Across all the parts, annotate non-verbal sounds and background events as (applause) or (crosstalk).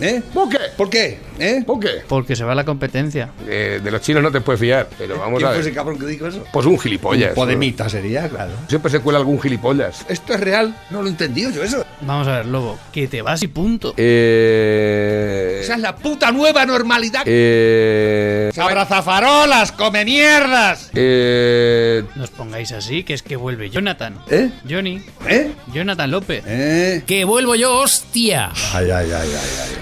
¿Eh? ¿Por qué? ¿Por qué? ¿Eh? ¿Por qué? Porque se va la competencia. Eh, de los chinos no te puedes fiar, pero vamos ¿Quién a fue ver. ese cabrón que dijo eso? Pues un gilipollas. Podemita sería, claro. Siempre se cuela algún gilipollas. ¿Esto es real? No lo he entendido yo eso. Vamos a ver, lobo, que te vas y punto. Eh. Esa es la puta nueva normalidad. Eh. ¡Abrazafarolas! ¡Come mierdas! Eh. No os pongáis así, que es que vuelve Jonathan. ¿Eh? Johnny. ¿Eh? Jonathan López. ¿Eh? ¡Que vuelvo yo, hostia! Ay, ay, ay, ay, ay.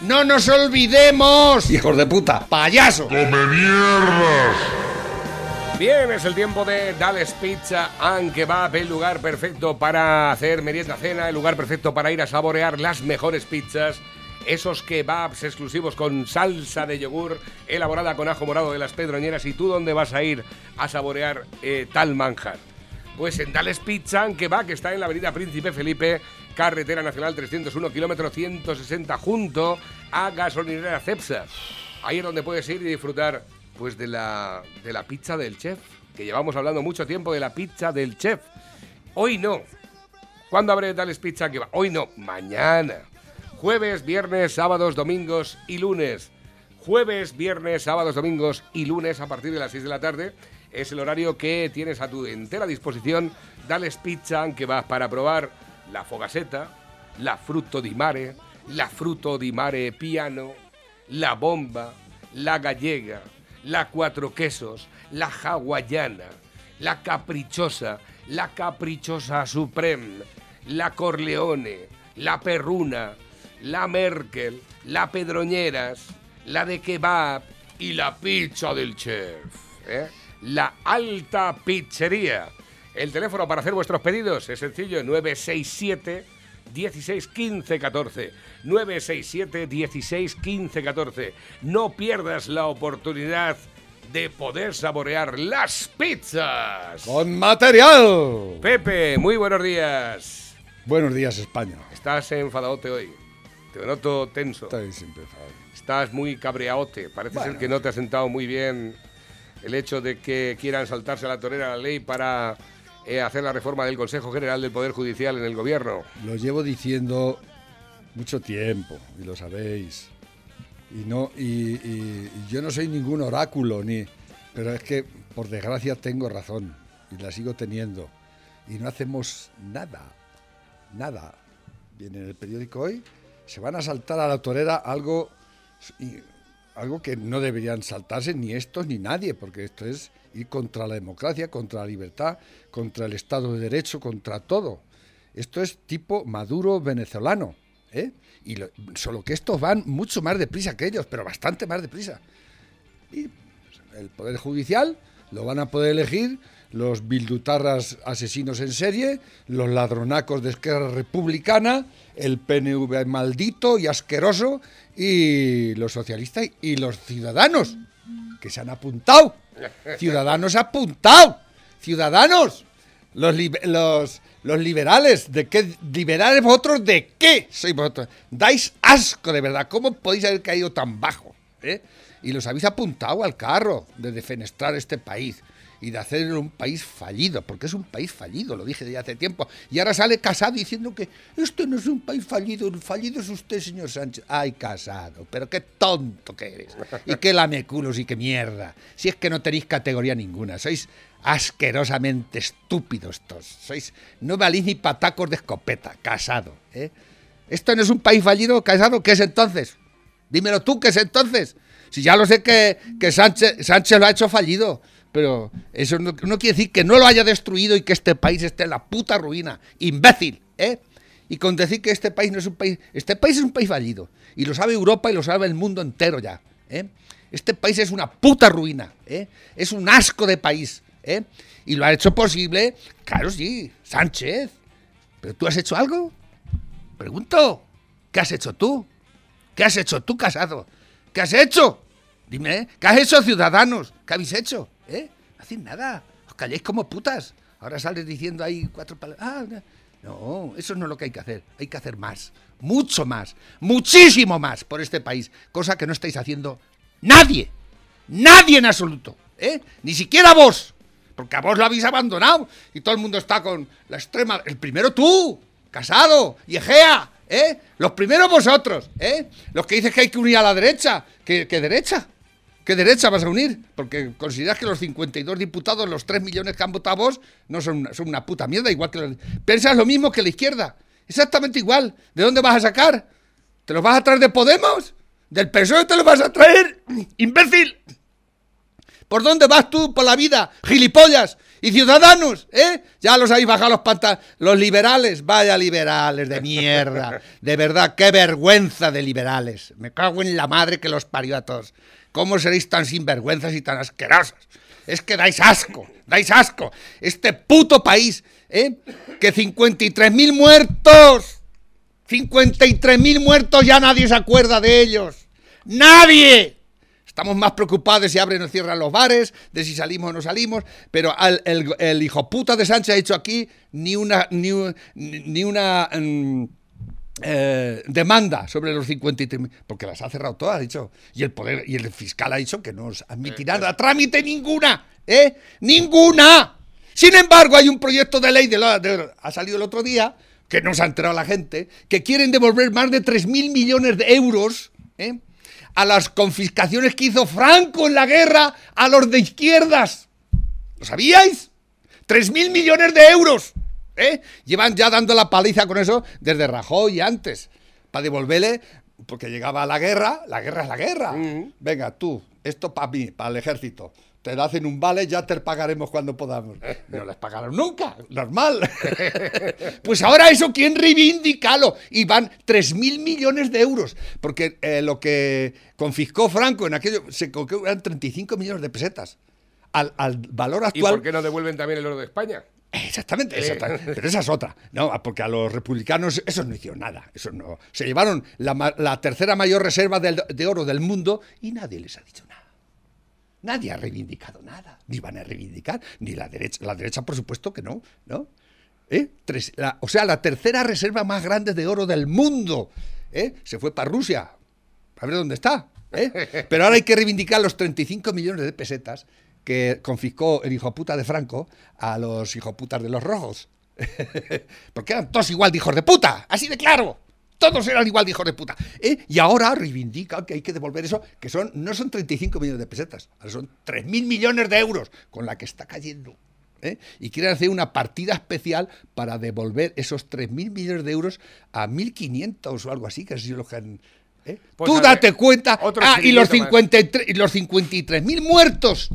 ¡No nos olvidemos! (laughs) Hijos de puta, payaso. Bien, es el tiempo de Dales Pizza and Kebab, el lugar perfecto para hacer merienda cena, el lugar perfecto para ir a saborear las mejores pizzas, esos kebabs exclusivos con salsa de yogur elaborada con ajo morado de las Pedroñeras. ¿Y tú dónde vas a ir a saborear eh, tal manjar? Pues en Dales Pizza and Kebab, que está en la avenida Príncipe Felipe, carretera nacional 301, kilómetro 160, junto a gasolinera Cepsa. Ahí es donde puedes ir y disfrutar pues de la, de la pizza del chef, que llevamos hablando mucho tiempo de la pizza del chef. Hoy no. ¿Cuándo abre Dales Pizza que va? Hoy no, mañana. Jueves, viernes, sábados, domingos y lunes. Jueves, viernes, sábados, domingos y lunes a partir de las 6 de la tarde. Es el horario que tienes a tu entera disposición. Dales Pizza que vas para probar la fogaseta, la frutto di mare, la frutto di mare piano, la bomba, la gallega, la cuatro quesos, la hawaiana, la caprichosa, la caprichosa supreme, la corleone, la perruna, la merkel, la pedroñeras, la de kebab y la pizza del chef. ¿eh? La alta pizzería. El teléfono para hacer vuestros pedidos es sencillo, 967 16 15 14. 967 16 15 14. No pierdas la oportunidad de poder saborear las pizzas. Con material. Pepe, muy buenos días. Buenos días, España. Estás enfadadote hoy. Te noto tenso. Estoy siempre enfadado. Estás muy cabreaote. Parece Bueno. ser que no te ha sentado muy bien el hecho de que quieran saltarse a la torera la ley para eh, hacer la reforma del Consejo General del Poder Judicial en el gobierno. Lo llevo diciendo mucho tiempo, y lo sabéis. Y no, y, y- yo no soy ningún oráculo, ni, pero es que por desgracia tengo razón y la sigo teniendo. Y no hacemos nada, nada. Viene en el periódico hoy, se van a saltar a la torera algo, algo que no deberían saltarse ni estos ni nadie, porque esto es ir contra la democracia, contra la libertad, contra el Estado de Derecho, contra todo. Esto es tipo Maduro venezolano. ¿eh? Y lo- solo que estos van mucho más deprisa que ellos, pero bastante más deprisa. Y pues, el Poder Judicial lo van a poder elegir los bildutarras asesinos en serie, los ladronacos de Esquerra Republicana, el PNV maldito y asqueroso, y los socialistas y los ciudadanos, que se han apuntado. Ciudadanos apuntado. Ciudadanos. Los, los, los liberales, ¿de qué? ¿Liberales vosotros de qué sois vosotros? Dais asco, de verdad. ¿Cómo podéis haber caído tan bajo? eh? Y los habéis apuntado al carro de defenestrar este país y de hacerlo un país fallido, porque es un país fallido, lo dije ya hace tiempo. Y ahora sale Casado diciendo que esto no es un país fallido, el fallido es usted, señor Sánchez. Ay, Casado, pero qué tonto que eres. Y qué lameculos y qué mierda. Si es que no tenéis categoría ninguna, sois asquerosamente estúpidos todos. Sois, no valís ni patacos de escopeta, Casado. ¿eh? ¿Esto no es un país fallido, Casado? ¿Qué es entonces? Dímelo tú, ¿qué es entonces? Si ya lo sé que, que Sánchez, Sánchez lo ha hecho fallido, pero eso no, quiere decir que no lo haya destruido y que este país esté en la puta ruina. Imbécil, ¿eh? Y con decir que este país no es un país... Este país es un país fallido. Y lo sabe Europa y lo sabe el mundo entero ya. ¿eh? Este país es una puta ruina. ¿eh? Es un asco de país. ¿eh? Y lo ha hecho posible, claro, sí, Sánchez. ¿Pero tú has hecho algo? Pregunto, ¿qué has hecho tú? ¿Qué has hecho tú, casado? ¿Qué has hecho? Dime. ¿qué has hecho, ciudadanos? ¿Qué habéis hecho? ¿Eh? No hacéis nada. Os calláis como putas. Ahora sales diciendo ahí cuatro palabras. Ah, no, eso no es lo que hay que hacer. Hay que hacer más. Mucho más. Muchísimo más por este país. Cosa que no estáis haciendo nadie. Nadie en absoluto. ¿eh? Ni siquiera vos. Porque a vos lo habéis abandonado. Y todo el mundo está con la extrema. El primero tú. Casado. Y Egea. ¿eh? Los primeros vosotros. ¿eh? Los que dices que hay que unir a la derecha. ¿Qué, qué derecha? ¿Qué derecha vas a unir? Porque consideras que los 52 diputados, los 3 millones que han votado vos, no son una, son una puta mierda, igual que los... Piensas lo mismo que la izquierda. Exactamente igual. ¿De dónde vas a sacar? ¿Te los vas a traer de Podemos? ¿Del PSOE te los vas a traer? ¡Imbécil! ¿Por dónde vas tú por la vida? ¡Gilipollas! ¿Y ciudadanos? ¿Eh? Ya los habéis bajado los pantalones. Los liberales, vaya liberales de mierda. (laughs) De verdad, qué vergüenza de liberales. Me cago en la madre que los parió a todos. ¿Cómo seréis tan sinvergüenzas y tan asquerosos? Es que dais asco, dais asco. Este puto país, ¿eh? Que 53.000 muertos, 53.000 muertos, ya nadie se acuerda de ellos. ¡Nadie! Estamos más preocupados de si abren o cierran los bares, de si salimos o no salimos, pero el, hijo puta de Sánchez ha hecho aquí ni una, ni, ni una... Mm, eh, demanda sobre los 53 porque las ha cerrado todas, ha dicho, y el poder y el fiscal ha dicho que no admitirá a trámite ninguna, ¿eh? Ninguna. Sin embargo, hay un proyecto de ley de, ha salido el otro día que no se ha enterado la gente, que quieren devolver más de 3.000 millones de euros ¿eh? a las confiscaciones que hizo Franco en la guerra a los de izquierdas. ¿Lo sabíais? 3.000 millones de euros. ¿Eh? Llevan ya dando la paliza con eso desde Rajoy y antes, para devolverle, porque llegaba la guerra, la guerra es la guerra. Venga, tú, esto para mí, para el ejército. Te hacen un vale, ya te pagaremos cuando podamos. (laughs) No les pagaron nunca, normal. (laughs) pues ahora eso, ¿quién reivindicalo? Y van 3.000 millones de euros, porque eh, lo que confiscó Franco en aquello, se eran 35 millones de pesetas. Al, al valor actual. ¿Y por qué no devuelven también el oro de España? Exactamente, pero esa es otra. No, porque a los republicanos esos no hicieron nada. Eso no. Se llevaron la, tercera mayor reserva de, oro del mundo y nadie les ha dicho nada. Nadie ha reivindicado nada. Ni van a reivindicar, ni la derecha. La derecha, por supuesto que no. ¿no? ¿Eh? o sea, la tercera reserva más grande de oro del mundo. ¿eh? Se fue para Rusia. A ver dónde está. ¿eh? (laughs) Pero ahora hay que reivindicar los 35 millones de pesetas que confiscó el hijo puta de Franco a los hijoputas de los rojos. (laughs) Porque eran todos igual de hijos de puta, así de claro. Todos eran igual de hijos de puta. ¿Eh? Y ahora reivindican que hay que devolver eso, que son no son 35 millones de pesetas, son 3.000 millones de euros con la que está cayendo. ¿eh? Y quieren hacer una partida especial para devolver esos 3.000 millones de euros a 1.500 o algo así, que es lo que han, ¿eh? pues Tú date cuenta. Ah, y los, 53, y los 53.000 muertos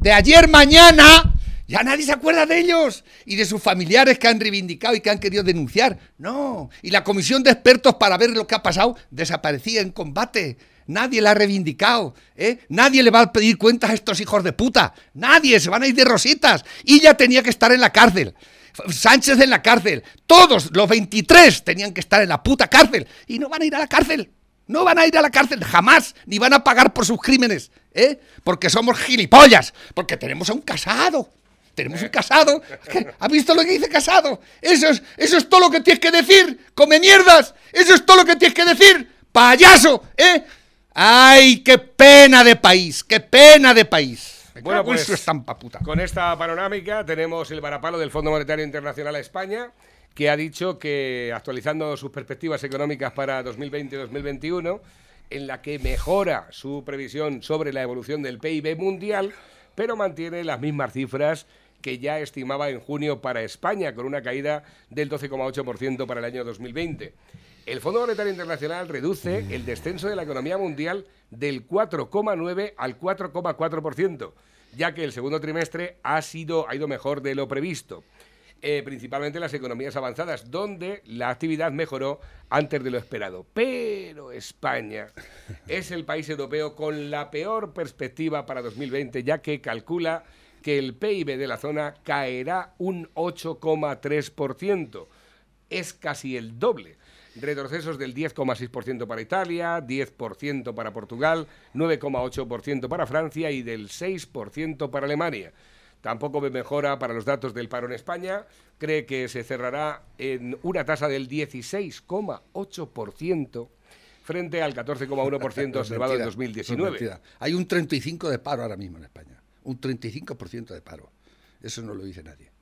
de ayer mañana, ya nadie se acuerda de ellos y de sus familiares que han reivindicado y que han querido denunciar. No, y la comisión de expertos para ver lo que ha pasado desaparecía en combate. Nadie la ha reivindicado, ¿eh? Nadie le va a pedir cuentas a estos hijos de puta. Nadie, se van a ir de rositas. Y ya tenía que estar en la cárcel. Sánchez en la cárcel. Todos, los 23, tenían que estar en la puta cárcel. Y no van a ir a la cárcel. No van a ir a la cárcel jamás, ni van a pagar por sus crímenes, ¿eh? Porque somos gilipollas, porque tenemos a un casado. Tenemos un casado. ¿Ha visto lo que dice casado? Eso es, eso es todo lo que tienes que decir. Come mierdas. Eso es todo lo que tienes que decir. Payaso, ¿eh? Ay, qué pena de país, qué pena de país. Bueno, pues estampa puta. con esta panorámica tenemos el varapalo del Fondo Monetario Internacional a España que ha dicho que actualizando sus perspectivas económicas para 2020-2021, en la que mejora su previsión sobre la evolución del PIB mundial, pero mantiene las mismas cifras que ya estimaba en junio para España, con una caída del 12,8% para el año 2020. El Fondo Monetario Internacional reduce el descenso de la economía mundial del 4,9 al 4,4%, ya que el segundo trimestre ha, sido, ha ido mejor de lo previsto. Eh, principalmente las economías avanzadas, donde la actividad mejoró antes de lo esperado. Pero España (laughs) es el país europeo con la peor perspectiva para 2020, ya que calcula que el PIB de la zona caerá un 8,3%. es casi el doble. Retrocesos del 10,6% para Italia, 10% para Portugal, 9,8% para Francia y del 6% para Alemania. Tampoco ve mejora para los datos del paro en España. Cree que se cerrará en una tasa del 16,8% frente al 14,1% (laughs) observado en 2019. Hay un 35% de paro ahora mismo en España. Un 35% de paro. Eso no lo dice nadie.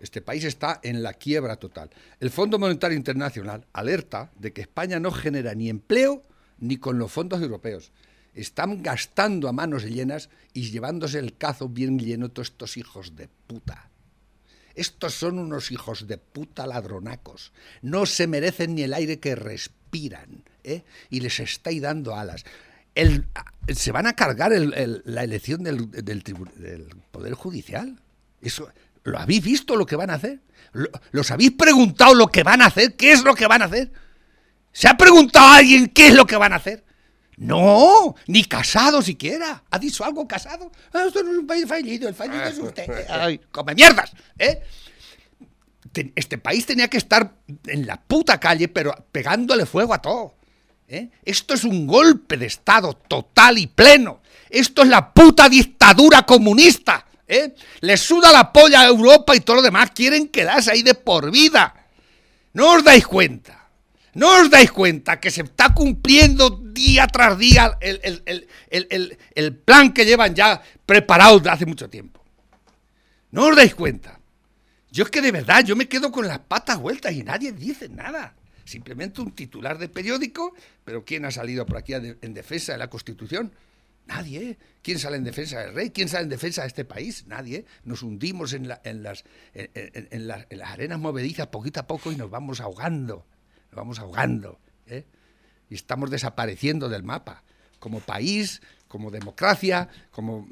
Este país está en la quiebra total. El Fondo Monetario Internacional alerta de que España no genera ni empleo ni con los fondos europeos. Están gastando a manos llenas y llevándose el cazo bien lleno todos estos hijos de puta. Estos son unos hijos de puta ladronacos. No se merecen ni el aire que respiran. ¿eh? Y les estáis dando alas. se van a cargar la elección del, del, del Poder Judicial. Eso, ¿Lo habéis visto lo que van a hacer? ¿Los habéis preguntado lo que van a hacer? ¿Qué es lo que van a hacer? ¿Se ha preguntado a alguien qué es lo que van a hacer? No, ni casado siquiera. ¿Ha dicho algo casado? Ah, esto no es un país fallido, el fallido es usted. Ay, come mierdas, ¿eh? Este país tenía que estar en la puta calle, pero pegándole fuego a todo. ¿eh? Esto es un golpe de Estado total y pleno. Esto es la puta dictadura comunista. ¿eh? Les suda la polla a Europa y todo lo demás. Quieren quedarse ahí de por vida. No os dais cuenta. No os dais cuenta que se está cumpliendo día tras día el, plan que llevan ya preparado hace mucho tiempo. No os dais cuenta. Yo es que de verdad, yo me quedo con las patas vueltas y nadie dice nada. Simplemente un titular de periódico, pero ¿quién ha salido por aquí en defensa de la Constitución? Nadie. ¿Quién sale en defensa del rey? ¿Quién sale en defensa de este país? Nadie. Nos hundimos en, las, en, las, arenas movedizas poquito a poco y nos vamos ahogando. Nos vamos ahogando. ¿eh? Y estamos desapareciendo del mapa. Como país, como democracia, como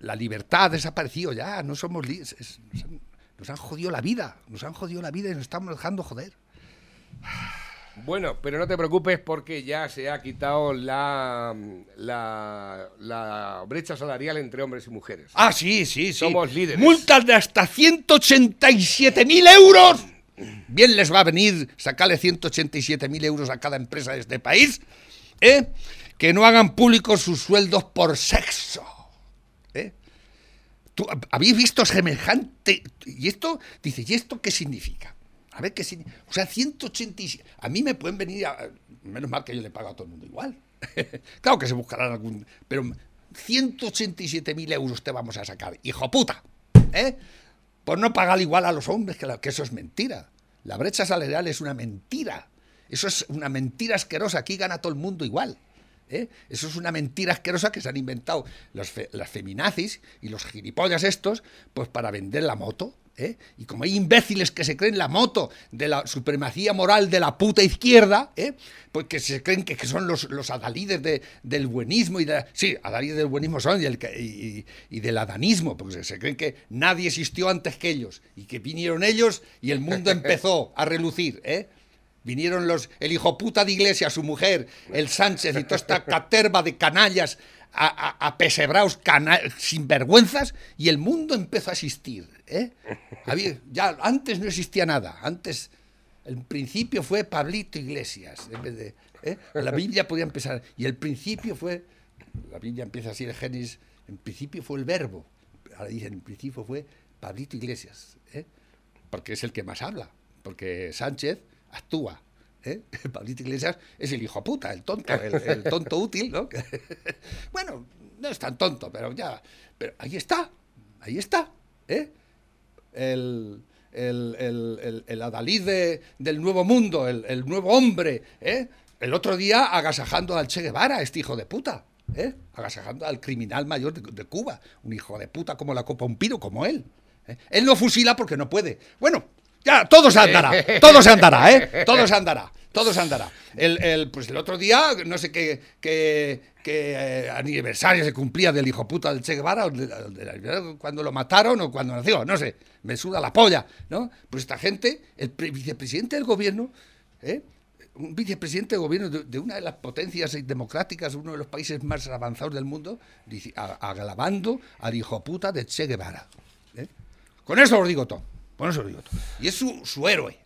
la libertad ha desaparecido ya. No somos nos, nos han jodido la vida. Nos han jodido la vida y nos estamos dejando joder. Bueno, pero no te preocupes porque ya se ha quitado la, la, brecha salarial entre hombres y mujeres. Ah, sí, sí, sí. Somos líderes. Multas de hasta 187.000 euros. Bien les va a venir sacarle 187.000 euros a cada empresa de este país. ¿eh? Que no hagan públicos sus sueldos por sexo. ¿eh? ¿Tú, ¿Habéis visto semejante? Y esto, dice, ¿y esto qué significa? A ver qué significa. O sea, 187. A mí me pueden venir. A, menos mal que yo le pago a todo el mundo igual. (laughs) claro que se buscarán algún. Pero 187.000 euros te vamos a sacar. Hijo puta. ¿Eh? Por no pagar igual a los hombres, que, que eso es mentira. La brecha salarial es una mentira. Eso es una mentira asquerosa. Aquí gana todo el mundo igual. ¿Eh? Eso es una mentira asquerosa que se han inventado las feminazis y los gilipollas estos, pues para vender la moto. ¿Eh? Y como hay imbéciles que se creen la moto de la supremacía moral de la puta izquierda, ¿eh? pues que se creen que, son los, los adalides del buenismo y de... Sí, del buenismo son y, y, del adanismo, porque se creen que nadie existió antes que ellos y que vinieron ellos y el mundo empezó a relucir. ¿eh? Vinieron los, el hijo puta de Iglesia, su mujer, el Sánchez y toda esta caterva de canallas a, a, pesebraos sinvergüenzas y el mundo empezó a existir. ¿eh? (laughs) ya antes no existía nada. Antes, el principio fue Pablito Iglesias. En vez de, ¿eh? La Biblia podía empezar. Y el principio fue. La Biblia empieza así, el Génesis. En principio fue el verbo. Ahora dicen, en principio fue Pablito Iglesias. ¿eh? Porque es el que más habla. Porque Sánchez actúa. ¿Eh? (laughs) Pablito Iglesias es el hijo puta, el tonto, el, tonto útil, ¿no? (laughs) bueno, no es tan tonto, pero ya, pero ahí está, ahí está, ¿eh? El, el, el, adalid del nuevo mundo, el, nuevo hombre, ¿eh? El otro día agasajando al Che Guevara, este hijo de puta, ¿eh? Agasajando al criminal mayor de, Cuba, un hijo de puta como la copa un piro, como él. ¿eh? Él no fusila porque no puede. Bueno, ya, todo se andará, (laughs) todo se andará, ¿eh? Todo se andará, todo se andará. El, el pues el otro día, no sé qué, qué, qué aniversario se cumplía del hijo puta del Che Guevara, cuando lo mataron o cuando nació, no sé, me suda la polla, ¿no? Pues esta gente, el vicepresidente del gobierno, ¿eh? un vicepresidente del gobierno de, una de las potencias democráticas, uno de los países más avanzados del mundo, aglavando al hijo puta de Che Guevara. ¿eh? Con eso os digo todo. Por eso digo. Y es su, héroe.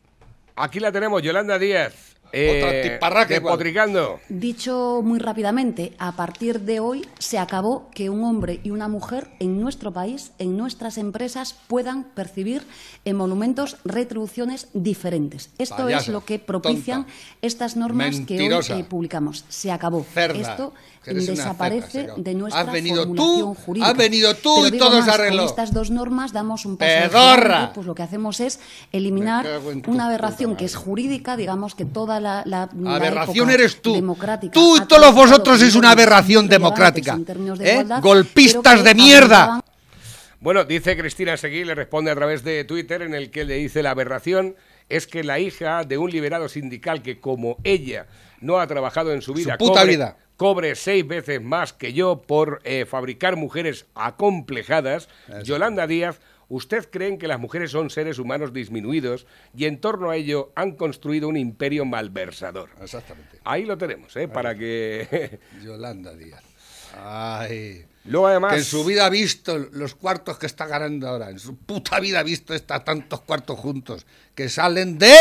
Aquí la tenemos, Yolanda Díaz. Otra Eh, despotricando. Dicho muy rápidamente, a partir de hoy se acabó que un hombre y una mujer en nuestro país, en nuestras empresas, puedan percibir emolumentos retribuciones diferentes. Esto es lo que propician tonta, estas normas mentirosa, que hoy eh, publicamos. Se acabó. cerda, Esto desaparece cerda, de nuestra Has venido tú, formulación jurídica. has venido tú Pero y todo se arregló. Con estas dos normas damos un paso pues lo que hacemos es eliminar en una puta aberración que es jurídica, digamos que toda la, la la Aberración época eres tú. democrática Tú y todos vosotros sois una aberración democrática. en términos de ¿eh? igualdad, Golpistas de mierda. Bueno, dice Cristina Seguí, le responde a través de Twitter, en el que le dice la aberración es que la hija de un liberado sindical que, como ella, no ha trabajado en su vida, puta cobre, vida. cobre seis veces más que yo por eh, fabricar mujeres acomplejadas, Yolanda Díaz, ¿usted creen que las mujeres son seres humanos disminuidos y en torno a ello han construido un imperio malversador? Exactamente. Ahí lo tenemos, ¿eh? Para que... (laughs) Yolanda Díaz. Ay. Luego además... Que en su vida ha visto los cuartos que está ganando ahora. En su puta vida ha visto esta, tantos cuartos juntos que salen de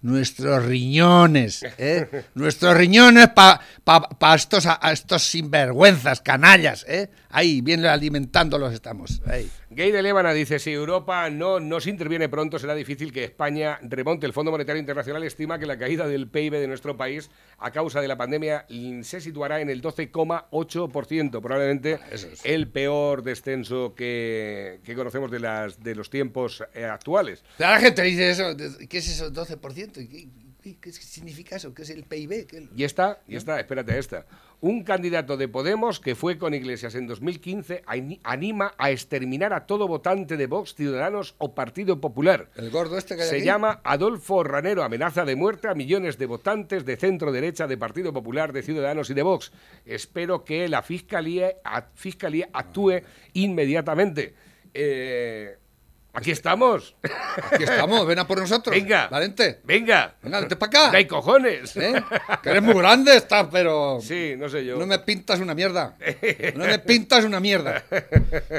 nuestros riñones. ¿eh? (laughs) nuestros riñones para pa, pa estos, a estos sinvergüenzas, canallas. ¿eh? Ahí, bien alimentándolos estamos. Ahí. Gay de Lébana dice, si Europa no nos interviene pronto, será difícil que España remonte. El Fondo Monetario Internacional estima que la caída del PIB de nuestro país a causa de la pandemia se situará en el 12,8%, probablemente es. el peor descenso que, que conocemos de, las, de los tiempos eh, actuales. La gente dice eso. ¿Qué es eso? 12%. ¿Qué, qué, significa eso? ¿Qué es el PIB? ¿Qué el- Y esta, y esta, espérate a esta. Un candidato de Podemos que fue con Iglesias en 2015 ani- anima a exterminar a todo votante de Vox, Ciudadanos o Partido Popular. El gordo este que hay Se aquí? llama Adolfo Ranero, amenaza de muerte a millones de votantes de centro derecha, de Partido Popular, de Ciudadanos y de Vox. Espero que la Fiscalía, a- fiscalía actúe inmediatamente. Eh, aquí estamos. Aquí estamos, ven a por nosotros. Venga. Valente. Venga. Venga, vente para acá. ¡Que hay cojones! ¿Eh? Que eres muy grande, estás, pero. Sí, no sé yo. No me pintas una mierda. No me pintas una mierda.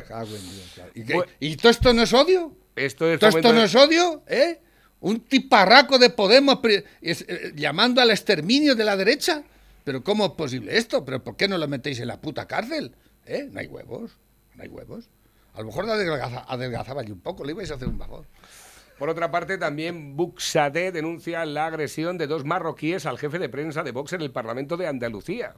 Cago en Dios, claro. ¿Y, qué? Bu- ¿Y todo esto no es odio? Esto es ¿Todo esto no es odio? ¿Eh? Un tiparraco de Podemos es- eh, llamando al exterminio de la derecha. ¿Pero cómo es posible esto? ¿Pero por qué no lo metéis en la puta cárcel? ¿Eh? No hay huevos. No hay huevos. A lo mejor adelgaza, adelgazaba yo un poco, le ibais a hacer un favor. Por otra parte, también Buxade denuncia la agresión de dos marroquíes al jefe de prensa de Vox en el Parlamento de Andalucía.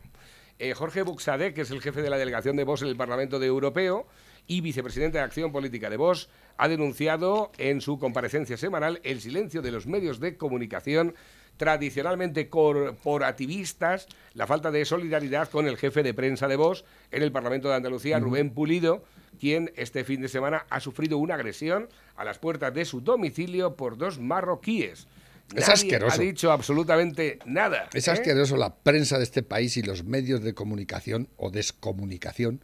Eh, Jorge Buxade, que es el jefe de la delegación de Vox en el Parlamento de Europeo y vicepresidente de Acción Política de Vox, ha denunciado en su comparecencia semanal el silencio de los medios de comunicación tradicionalmente corporativistas, la falta de solidaridad con el jefe de prensa de Vox en el Parlamento de Andalucía, Rubén Pulido, quien este fin de semana ha sufrido una agresión a las puertas de su domicilio por dos marroquíes. Es Nadie asqueroso. ha dicho absolutamente nada. Es ¿eh? asqueroso la prensa de este país y los medios de comunicación o descomunicación.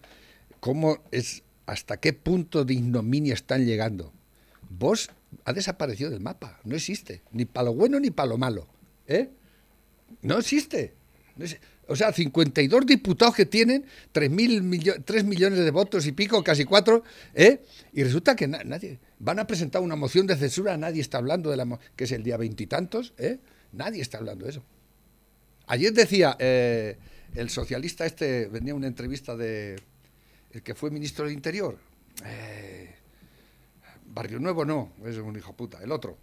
¿Cómo es, hasta qué punto de ignominia están llegando? Vos ha desaparecido del mapa, no existe, ni para lo bueno ni para lo malo. ¿eh? No existe. No exi- O sea, 52 diputados que tienen 3, millo 3 millones de votos y pico, casi 4, ¿eh? y resulta que na- nadie. Van a presentar una moción de censura, nadie está hablando de la. que es el día veintitantos, ¿eh? Nadie está hablando de eso. Ayer decía eh, el socialista este, venía una entrevista de. el que fue ministro del Interior. eh, Barrio Nuevo no, es un hijo puta, el otro.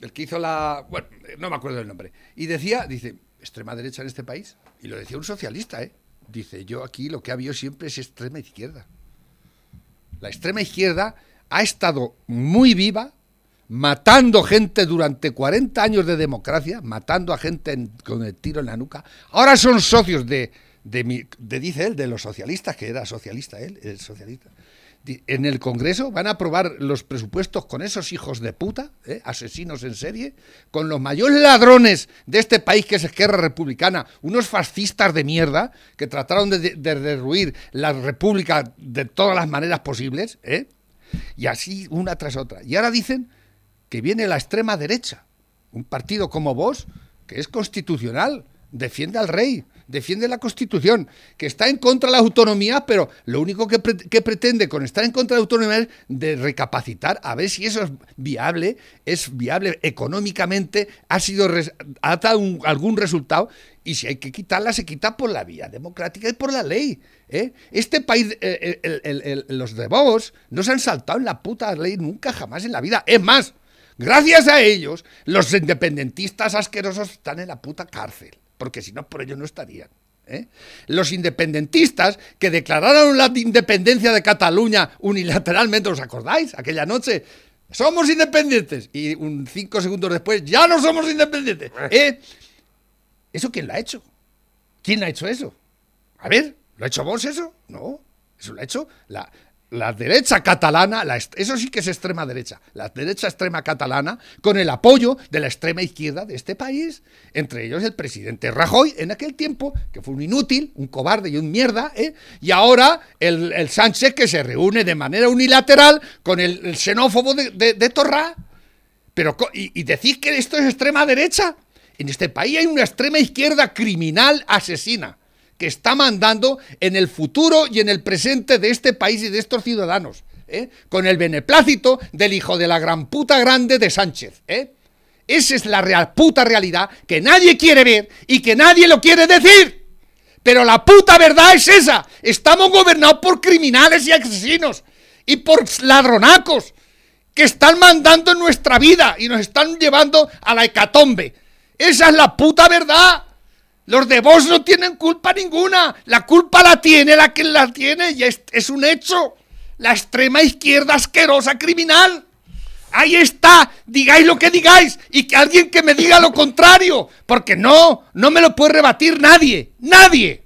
El que hizo la. Bueno, no me acuerdo del nombre. Y decía, dice, extrema derecha en este país. Y lo decía un socialista, ¿eh? Dice, yo aquí lo que ha habido siempre es extrema izquierda. La extrema izquierda ha estado muy viva, matando gente durante 40 años de democracia, matando a gente en- con el tiro en la nuca. Ahora son socios de, de, mi- de, dice él, de los socialistas, que era socialista él, el socialista. En el Congreso van a aprobar los presupuestos con esos hijos de puta, ¿eh? asesinos en serie, con los mayores ladrones de este país que es Esquerra Republicana, unos fascistas de mierda que trataron de, de- de derruir la República de todas las maneras posibles, ¿eh? y así una tras otra. Y ahora dicen que viene la extrema derecha, un partido como vos, que es constitucional, defiende al rey, defiende la Constitución, que está en contra de la autonomía, pero lo único que, pretende con estar en contra de la autonomía es de recapacitar a ver si eso es viable, es viable económicamente, ha sido ha dado algún resultado y si hay que quitarla se quita por la vía democrática y por la ley. ¿eh? Este país, eh, los de no se han saltado en la puta ley nunca jamás en la vida. Es más, gracias a ellos, los independentistas asquerosos están en la puta cárcel porque si no, por ello no estarían. ¿eh? Los independentistas que declararon la independencia de Cataluña unilateralmente, ¿os acordáis? Aquella noche, somos independientes. Y un cinco segundos después, ya no somos independientes. ¿eh? ¿Eso quién lo ha hecho? ¿Quién ha hecho eso? A ver, ¿lo ha hecho vos eso? No, eso lo ha hecho la, la derecha catalana, eso sí que es extrema derecha, la derecha extrema catalana, con el apoyo de la extrema izquierda de este país, entre ellos el presidente Rajoy en aquel tiempo, que fue un inútil, un cobarde y un mierda, ¿eh? y ahora el, Sánchez que se reúne de manera unilateral con el, xenófobo de, de, Torrá. Pero, y, y decís que esto es extrema derecha. En este país hay una extrema izquierda criminal asesina que está mandando en el futuro y en el presente de este país y de estos ciudadanos, ¿eh? con el beneplácito del hijo de la gran puta grande de Sánchez. ¿eh? Esa es la real puta realidad que nadie quiere ver y que nadie lo quiere decir. Pero la puta verdad es esa. Estamos gobernados por criminales y asesinos y por ladronacos que están mandando en nuestra vida y nos están llevando a la hecatombe. Esa es la puta verdad. Los de vos no tienen culpa ninguna. La culpa la tiene la que la tiene y es, un hecho. La extrema izquierda asquerosa criminal. Ahí está, digáis lo que digáis y que alguien que me diga lo contrario, porque no, no me lo puede rebatir nadie, nadie.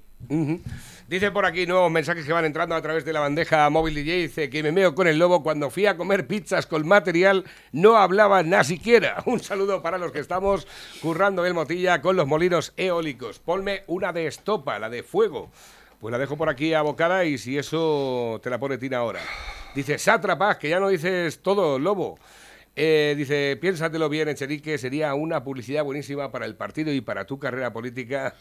Dice por aquí nuevos mensajes que van entrando a través de la bandeja móvil DJ. Dice que me meo con el lobo cuando fui a comer pizzas con material, no hablaba nada siquiera. (laughs) Un saludo para los que estamos currando el motilla con los molinos eólicos. Ponme una de estopa, la de fuego. Pues la dejo por aquí abocada y si eso te la pone Tina ahora. Dice, sátrapas, que ya no dices todo, lobo. Eh, dice, piénsatelo bien, Echerique, sería una publicidad buenísima para el partido y para tu carrera política.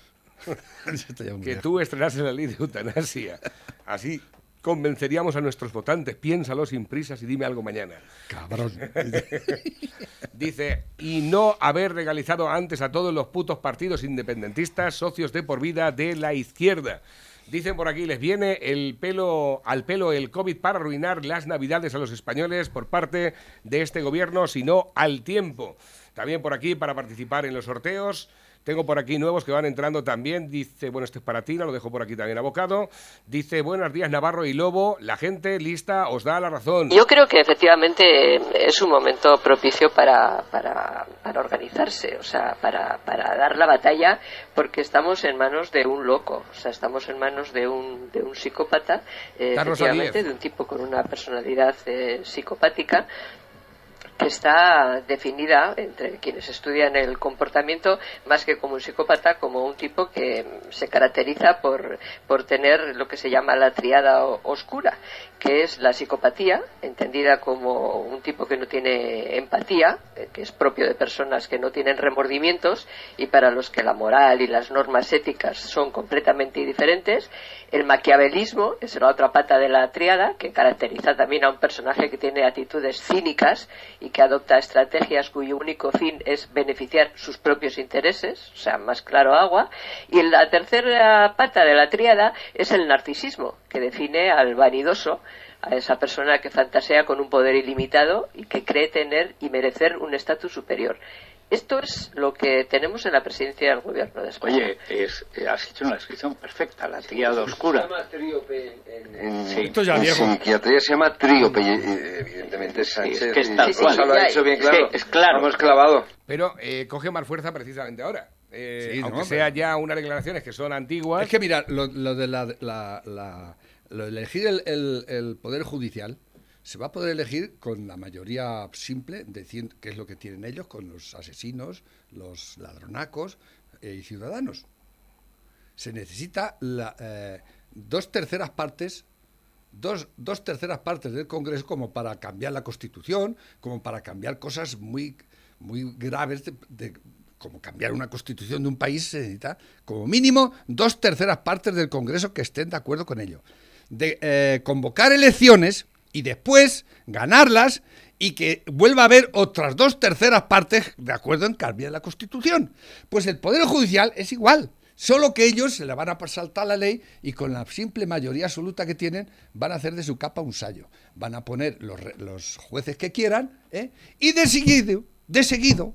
(laughs) que tú estrenases la ley de eutanasia. Así convenceríamos a nuestros votantes. Piénsalo sin prisas y dime algo mañana. Cabrón. (laughs) Dice, y no haber legalizado antes a todos los putos partidos independentistas, socios de por vida de la izquierda. Dicen por aquí, les viene el pelo al pelo el COVID para arruinar las navidades a los españoles por parte de este gobierno, sino al tiempo. También por aquí para participar en los sorteos. Tengo por aquí nuevos que van entrando también. Dice, bueno, este es para ti, lo dejo por aquí también abocado. Dice, buenos días Navarro y Lobo, la gente lista os da la razón. Yo creo que efectivamente es un momento propicio para, para, organizarse, o sea, para, para, dar la batalla, porque estamos en manos de un loco, o sea, estamos en manos de un, de un psicópata, eh, efectivamente, de un tipo con una personalidad eh, psicopática que está definida entre quienes estudian el comportamiento más que como un psicópata, como un tipo que se caracteriza por, por tener lo que se llama la triada oscura, que es la psicopatía, entendida como un tipo que no tiene empatía, eh, que es propio de personas que no tienen remordimientos y para los que la moral y las normas éticas son completamente diferentes. El maquiavelismo es la otra pata de la triada, que caracteriza también a un personaje que tiene actitudes cínicas y que adopta estrategias cuyo único fin es beneficiar sus propios intereses, o sea, más claro agua. Y la tercera pata de la tríada es el narcisismo, que define al vanidoso, a esa persona que fantasea con un poder ilimitado y que cree tener y merecer un estatus superior. Esto es lo que tenemos en la presidencia del gobierno de España. Oye, es, has hecho una descripción perfecta, la tríada oscura. Se llama tríope en, Esto ya psiquiatría se llama tríope, evidentemente Sánchez. es que es tal cual. lo ha dicho bien claro. Es, claro. Hemos clavado. Pero eh, coge más fuerza precisamente ahora. Eh, aunque sea ya unas declaraciones que son antiguas. Es que mira, lo, de la, lo de elegir el, el poder judicial se va a poder elegir con la mayoría simple, de que es lo que tienen ellos, con los asesinos, los ladronacos eh, y ciudadanos. Se necesita eh, dos terceras partes Dos, dos, terceras partes del Congreso como para cambiar la Constitución, como para cambiar cosas muy, muy graves como cambiar una constitución de un país se necesita como mínimo dos terceras partes del Congreso que estén de acuerdo con ello. De eh, convocar elecciones y después ganarlas y que vuelva a haber otras dos terceras partes de acuerdo en cambiar la constitución. Pues el Poder Judicial es igual. Solo que ellos se le van a saltar la ley y con la simple mayoría absoluta que tienen van a hacer de su capa un sallo. Van a poner los, jueces que quieran ¿eh? y de seguido, de seguido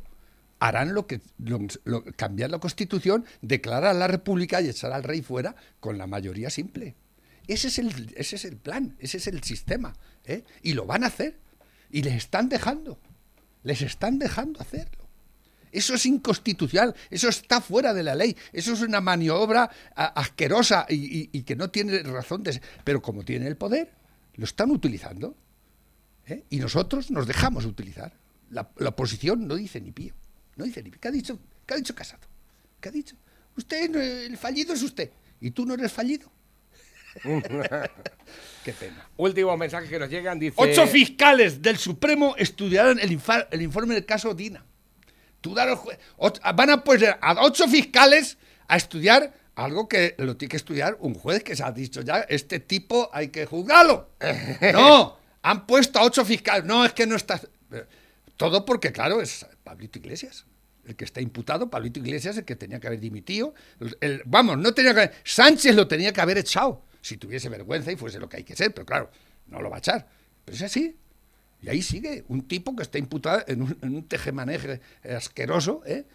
harán lo que cambiar la constitución, declarar la república y echar al rey fuera con la mayoría simple. Ese es el, ese es el plan, ese es el sistema. ¿eh? Y lo van a hacer. Y les están dejando. Les están dejando hacerlo. Eso es inconstitucional, eso está fuera de la ley, eso es una maniobra asquerosa y, que no tiene razón de ser. Pero como tiene el poder, lo están utilizando. ¿eh? Y nosotros nos dejamos utilizar. La, oposición no dice ni pío. No dice ni pío. ¿Qué ha dicho, qué ha dicho Casado? ¿Qué ha dicho? Usted, el fallido es usted. ¿Y tú no eres fallido? (laughs) Qué pena. Último mensaje que nos llegan, dice... Ocho fiscales del Supremo estudiaron el, el informe del caso Dina van a poner a ocho fiscales a estudiar algo que lo tiene que estudiar un juez que se ha dicho ya, este tipo hay que juzgarlo. (laughs) No, han puesto a ocho fiscales. No, es que no está... Todo porque, claro, es Pablito Iglesias. El que está imputado, Pablito Iglesias, el que tenía que haber dimitido. vamos, no tenía que haber... Sánchez lo tenía que haber echado, si tuviese vergüenza y fuese lo que hay que ser, pero claro, no lo va a echar. Pero es así. Y ahí sigue un tipo que está imputado en un, en un tejemaneje asqueroso, ¿eh?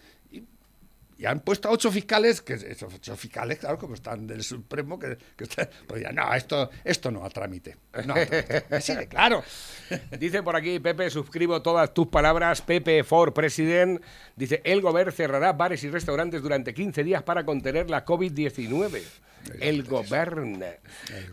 Y, han puesto a ocho fiscales, que esos ocho fiscales, claro, como están del Supremo, que, que pues ya, no, esto, esto no a trámite. No, (laughs) sí, claro. Dice por aquí, Pepe, suscribo todas tus palabras. Pepe for President. Dice, el gobierno cerrará bares y restaurantes durante 15 días para contener la COVID-19. El gobierno.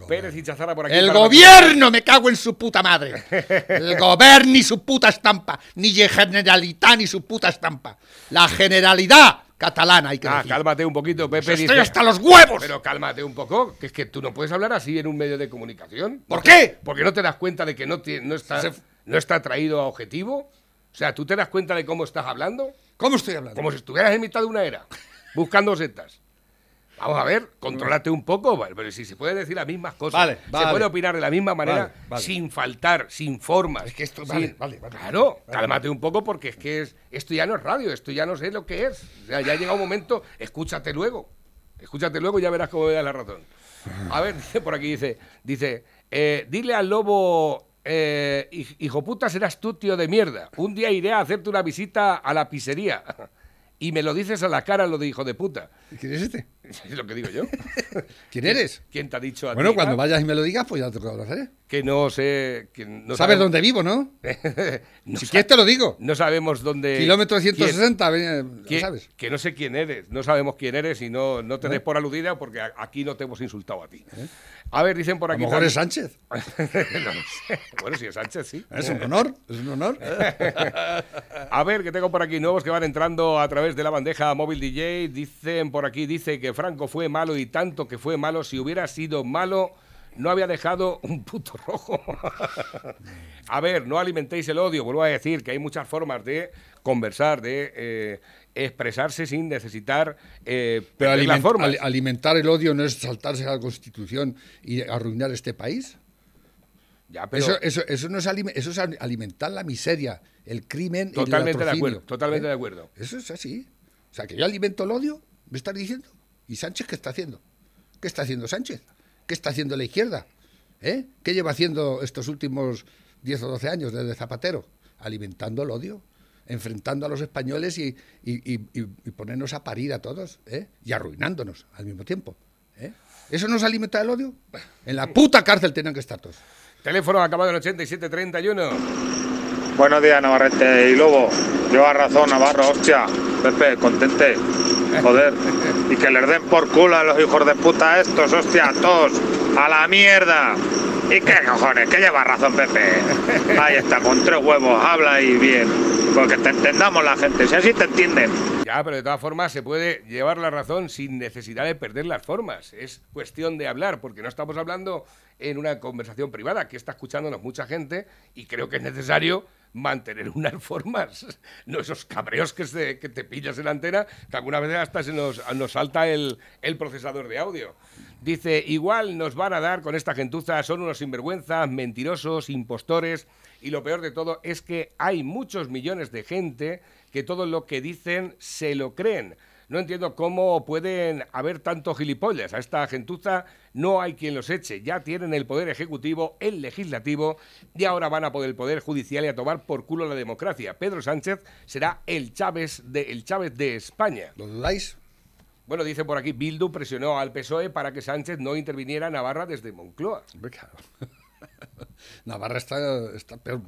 Pérez y Chazara por aquí. El gobierno, me cago en su puta madre. (laughs) El gobierno ni su puta estampa. Ni Generalitat ni su puta estampa. La generalidad catalana hay que Ah, cálmate un poquito, Pepe. Pues estoy hasta los huevos. Pero cálmate un poco, que es que tú no puedes hablar así en un medio de comunicación. ¿Por qué? Porque no te das cuenta de que no, no, está, no está traído a objetivo. O sea, ¿tú te das cuenta de cómo estás hablando? ¿Cómo estoy hablando? Como si estuvieras en mitad de una era, buscando setas. Vamos a ver, controlate un poco, pero si se puede decir las mismas cosas, se puede opinar de la misma manera, sin faltar, sin formas. Es que esto, vale, vale, Claro, cálmate un poco porque es que es, esto ya no es radio, esto ya no sé lo que es. O sea, ya ha llegado un momento, escúchate luego, escúchate luego y ya verás cómo me da la razón. A ver, (laughs) por aquí dice, dice, eh, dile al lobo eh, hijo puta, serás tú, tío de mierda. Un día iré a hacerte una visita a la pizzería. Y me lo dices a la cara lo de hijo de puta. ¿Quién es este? (laughs) Es lo que digo yo. (laughs) ¿Quién eres? ¿Quién te ha dicho a bueno, cuando vayas y me lo digas, pues ya te lo conoceré. Que no sé... Que no ¿Sabes dónde vivo, no? (laughs) si quieres te lo digo. No sabemos dónde... Kilómetro 160, ¿quién, sabes? Que no sé quién eres, no sabemos quién eres y no, no te des ¿Eh? por aludida porque aquí no te hemos insultado a ti. ¿Eh? A ver, dicen por aquí... A lo mejor es Sánchez. (laughs) Bueno, si es Sánchez, sí. Es un honor, es un honor. (laughs) a ver, que tengo por aquí nuevos que van entrando a través de la bandeja móvil DJ. Dicen por aquí, dice que Franco fue malo y tanto que fue malo, si hubiera sido malo, no había dejado un puto rojo. (laughs) a ver, no alimentéis el odio, vuelvo a decir que hay muchas formas de conversar, de eh, expresarse sin necesitar eh, Pero alimentar el odio no es saltarse a la Constitución y arruinar este país. Ya, pero... eso, eso, no es eso es alimentar la miseria, el crimen totalmente y de acuerdo, totalmente ¿Eh? de acuerdo. Eso es así. O sea, que yo alimento el odio, ¿me estás diciendo? ¿Y Sánchez qué está haciendo? ¿Qué está haciendo Sánchez? ¿Qué está haciendo la izquierda? ¿Eh? ¿Qué lleva haciendo estos últimos 10 o 12 años desde Zapatero? Alimentando el odio, enfrentando a los españoles y, ponernos a parir a todos ¿eh? y arruinándonos al mismo tiempo. ¿eh? ¿Eso nos alimenta el odio? En la puta cárcel tienen que estar todos. Teléfono acabado en 8731. Buenos días, Navarrete y Lobo. Lleva razón, Navarro, hostia. Pepe, contente. Joder. Y que les den por culo a los hijos de puta estos, hostia, todos. A la mierda. ¿Y qué cojones? Que lleva razón, Pepe. (laughs) Ahí está, con tres huevos, habla y bien. Porque te entendamos la gente, si así te entienden. Ya, pero de todas formas se puede llevar la razón sin necesidad de perder las formas. Es cuestión de hablar, porque no estamos hablando en una conversación privada, que está escuchándonos mucha gente y creo que es necesario mantener unas formas, (laughs) no esos cabreos que, se, que te pillas en la antena, que alguna vez hasta se nos, nos salta el, el procesador de audio. Dice, igual nos van a dar con esta gentuza, son unos sinvergüenzas, mentirosos, impostores, y lo peor de todo es que hay muchos millones de gente que todo lo que dicen se lo creen. No entiendo cómo pueden haber tantos gilipollas. A esta gentuza no hay quien los eche. Ya tienen el poder ejecutivo, el legislativo y ahora van a poder el poder judicial y a tomar por culo la democracia. Pedro Sánchez será el Chávez de, el Chávez de España. ¿Lo dudáis? Bueno, dice por aquí, Bildu presionó al PSOE para que Sánchez no interviniera en Navarra desde Moncloa. (laughs) Navarra está,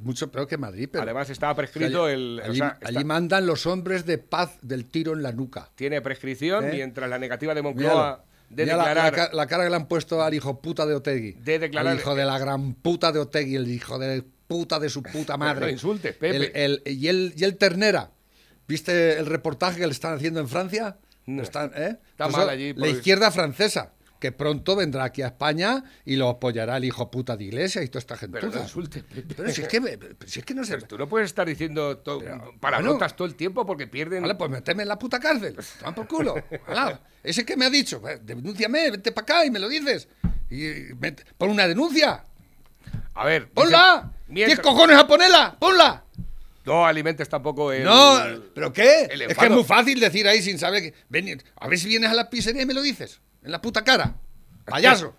mucho peor que Madrid. Pero Además está prescrito el... Allí, mandan los hombres de paz del tiro en la nuca. Tiene prescripción, ¿Eh? mientras la negativa de Moncloa... de declarar, la, cara que le han puesto al hijo puta de Otegui. De declarar. El hijo de la gran puta de Otegui, el hijo de puta de su puta (laughs) madre. No insultes, Pepe. y, el, y el Ternera. ¿Viste el reportaje que le están haciendo en Francia? Están, ¿eh? Está mal allí. La izquierda francesa que pronto vendrá aquí a España y lo apoyará el hijo puta de Iglesia y toda esta gente. Pero no insulte. Pero si es que, si es que no sé. tú no puedes estar diciendo para notas todo el tiempo porque pierden. Vale, pues meteme en la puta cárcel. Toma por culo. Ese que me ha dicho, pues, denúnciame, vete para acá y me lo dices. Y pon una denuncia. A ver. ¡Ponla! ¿Tienes cojones a ponerla? ¡Ponla! No alimentes tampoco el. No, ¿pero qué? Es que es muy fácil decir ahí sin saber que. Ven, a ver si vienes a la pizzería y me lo dices en la puta cara. (laughs) Payaso.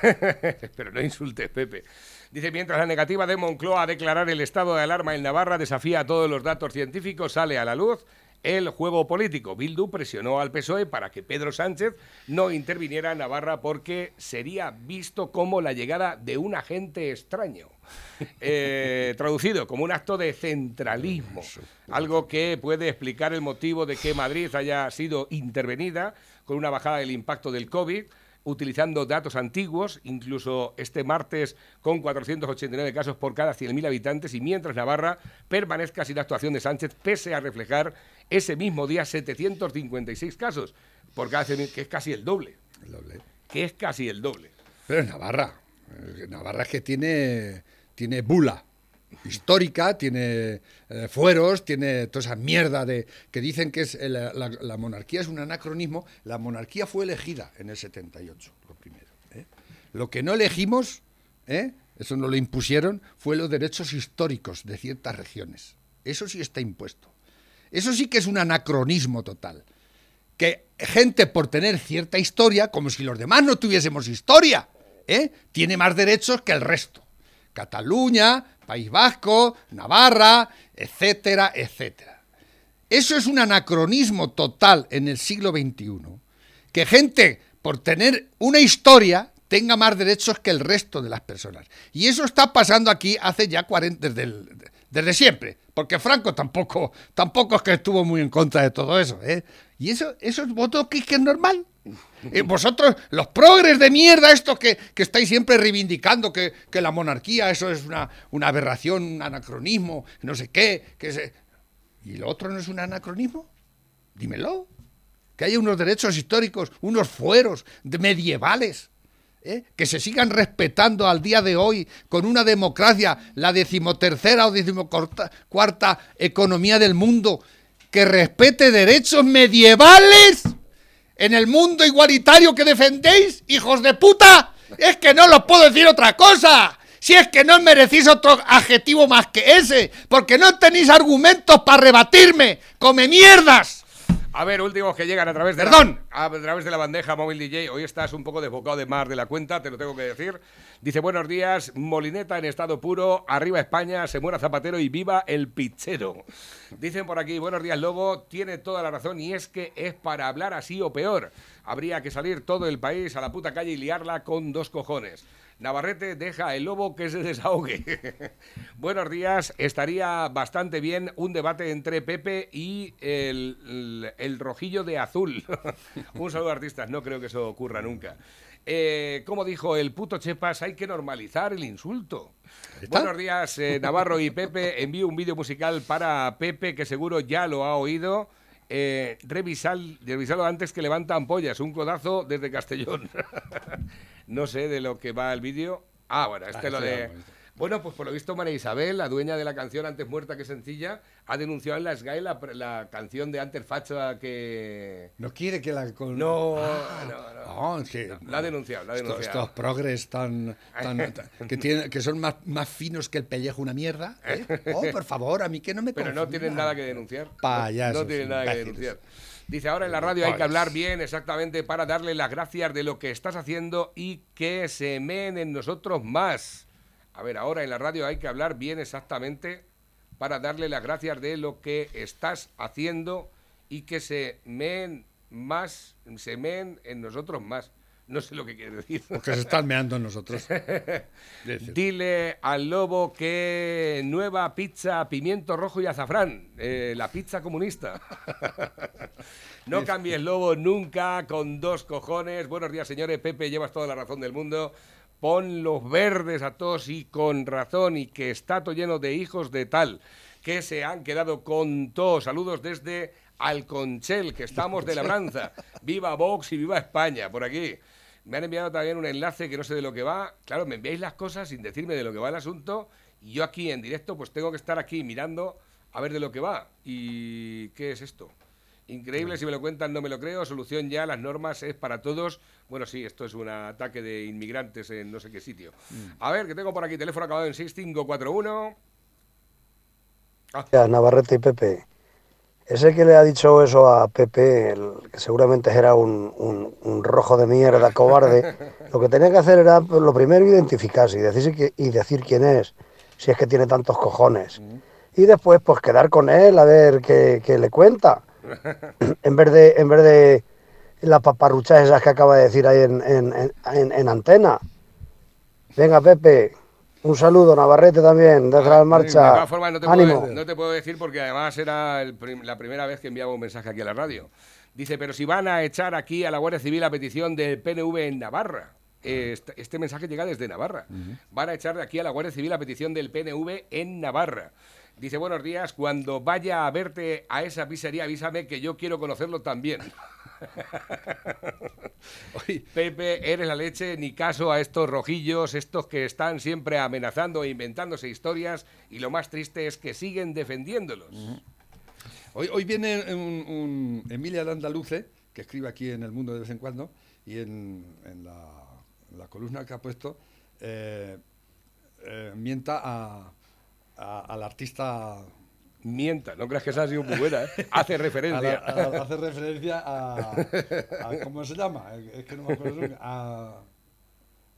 (laughs) Pero no insultes, Pepe. Dice, mientras la negativa de Moncloa a declarar el estado de alarma en Navarra desafía a todos los datos científicos, sale a la luz el juego político. Bildu presionó al PSOE para que Pedro Sánchez no interviniera en Navarra porque sería visto como la llegada de un agente extraño. (laughs) Eh, traducido como un acto de centralismo, algo que puede explicar el motivo de que Madrid haya sido intervenida con una bajada del impacto del COVID, utilizando datos antiguos, incluso este martes con 489 casos por cada 100.000 habitantes, y mientras Navarra permanezca sin actuación de Sánchez, pese a reflejar ese mismo día 756 casos por cada 100.000, que es casi el doble. El doble. Que es casi el doble. Pero en Navarra. Navarra es que tiene, tiene bula histórica, tiene eh, fueros, tiene toda esa mierda de que dicen que es la, monarquía es un anacronismo. La monarquía fue elegida en el 78, lo primero. ¿eh? Lo que no elegimos, ¿eh? eso no lo impusieron, fue los derechos históricos de ciertas regiones. Eso sí está impuesto. Eso sí que es un anacronismo total. Que gente por tener cierta historia, como si los demás no tuviésemos historia, tiene más derechos que el resto. Cataluña, País Vasco, Navarra, etcétera, etcétera. Eso es un anacronismo total en el siglo XXI. Que gente, por tener una historia, tenga más derechos que el resto de las personas. Y eso está pasando aquí hace ya 40, desde, desde siempre. Porque Franco tampoco, tampoco es que estuvo muy en contra de todo eso. ¿eh? Y eso, eso es voto que es normal. Y vosotros, los progres de mierda, estos que, estáis siempre reivindicando que, la monarquía, eso es una, una, aberración, un anacronismo, no sé qué, que. ¿Y lo otro no es un anacronismo? Dímelo. Que haya unos derechos históricos, unos fueros medievales, ¿eh? que se sigan respetando al día de hoy con una democracia, la decimotercera o decimocuarta economía del mundo, que respete derechos medievales en el mundo igualitario que defendéis, hijos de puta, es que no lo puedo decir otra cosa. Si es que no merecís otro adjetivo más que ese, porque no tenéis argumentos para rebatirme, come mierdas. A ver, últimos que llegan a través de Perdón. La, a través de la bandeja móvil DJ. Hoy estás un poco desbocado de más de la cuenta, te lo tengo que decir. Dice, buenos días, Molineta en estado puro, arriba España, se muera Zapatero y viva el pichero. Dicen por aquí, buenos días Lobo, tiene toda la razón y es que es para hablar así o peor. Habría que salir todo el país a la puta calle y liarla con dos cojones. Navarrete deja el lobo que se desahogue. (laughs) Buenos días. Estaría bastante bien un debate entre Pepe y el, rojillo de azul. (laughs) un saludo, artistas. No creo que eso ocurra nunca. Eh, como dijo el puto Chepas, hay que normalizar el insulto. Buenos días, eh, Navarro y Pepe. Envío un vídeo musical para Pepe, que seguro ya lo ha oído. Eh, revisalo antes que levanta ampollas. Un codazo desde Castellón. (laughs) no sé de lo que va el vídeo. Ah, bueno, este lo de... Bueno, pues por lo visto María Isabel, la dueña de la canción Antes muerta que sencilla, ha denunciado en la SGAE la, la canción de Antes facha que... No quiere que la... No, no, no. que, la ha denunciado, la ha denunciado. Estos, progres tan... tan, (laughs) que, tienen, que son más, más finos que el pellejo una mierda. ¿eh? Oh, por favor, a mí que no me Pero no tienen nada que denunciar. Payasos. No, tienen nada que denunciar. Dice, ahora en la radio hay que hablar bien exactamente para darle las gracias de lo que estás haciendo y que se meen en nosotros más. A ver, ahora en la radio hay que hablar bien exactamente para darle las gracias de lo que estás haciendo y que se meen más, se meen en nosotros más. No sé lo que quiere decir. Porque se están meando en nosotros. (laughs) Dile al lobo que nueva pizza pimiento rojo y azafrán, eh, la pizza comunista. (laughs) no cambies lobo nunca con dos cojones. Buenos días, señores. Pepe, llevas toda la razón del mundo pon los verdes a todos y con razón y que está todo lleno de hijos de tal que se han quedado con todos. Saludos desde Alconchel, que estamos de labranza. (laughs) Viva Vox y viva España, por aquí. Me han enviado también un enlace que no sé de lo que va. Claro, me enviáis las cosas sin decirme de lo que va el asunto y yo aquí en directo pues tengo que estar aquí mirando a ver de lo que va. ¿Y qué es esto? Increíble, si me lo cuentan no me lo creo. Solución ya, las normas es para todos. Bueno, sí, esto es un ataque de inmigrantes en no sé qué sitio. Mm. A ver, que tengo por aquí teléfono acabado en 6541. Ah. Navarrete y Pepe. Ese que le ha dicho eso a Pepe, que seguramente era un, rojo de mierda, cobarde, (laughs) lo que tenía que hacer era lo primero identificarse y decir, y decir quién es, si es que tiene tantos cojones. Mm. Y después, pues quedar con él a ver qué, qué le cuenta (coughs) en vez de, en vez de las paparruchas esas que acaba de decir ahí en, en, en, antena. Venga, Pepe, un saludo, Navarrete también, desde la marcha. De todas formas, no te, Puedo, no te puedo decir porque además era la primera vez que enviaba un mensaje aquí a la radio. Dice, pero si van a echar aquí a la Guardia Civil a petición del PNV en Navarra. Este, este, mensaje llega desde Navarra. Van a echar aquí a la Guardia Civil a petición del PNV en Navarra. Dice, buenos días, cuando vaya a verte a esa pizzería, avísame que yo quiero conocerlo también. (laughs) Pepe, eres la leche, ni caso a estos rojillos, estos que están siempre amenazando e inventándose historias, y lo más triste es que siguen defendiéndolos. hoy, hoy viene un, Emilia Landaluce, que escribe aquí en El Mundo de vez en cuando, y en, la, columna que ha puesto, eh, eh, mienta a al artista mienta, no creas que esa ha sido muy buena, ¿eh? (laughs) hace referencia. hace referencia a, ¿Cómo se llama? Es que no me acuerdo. A,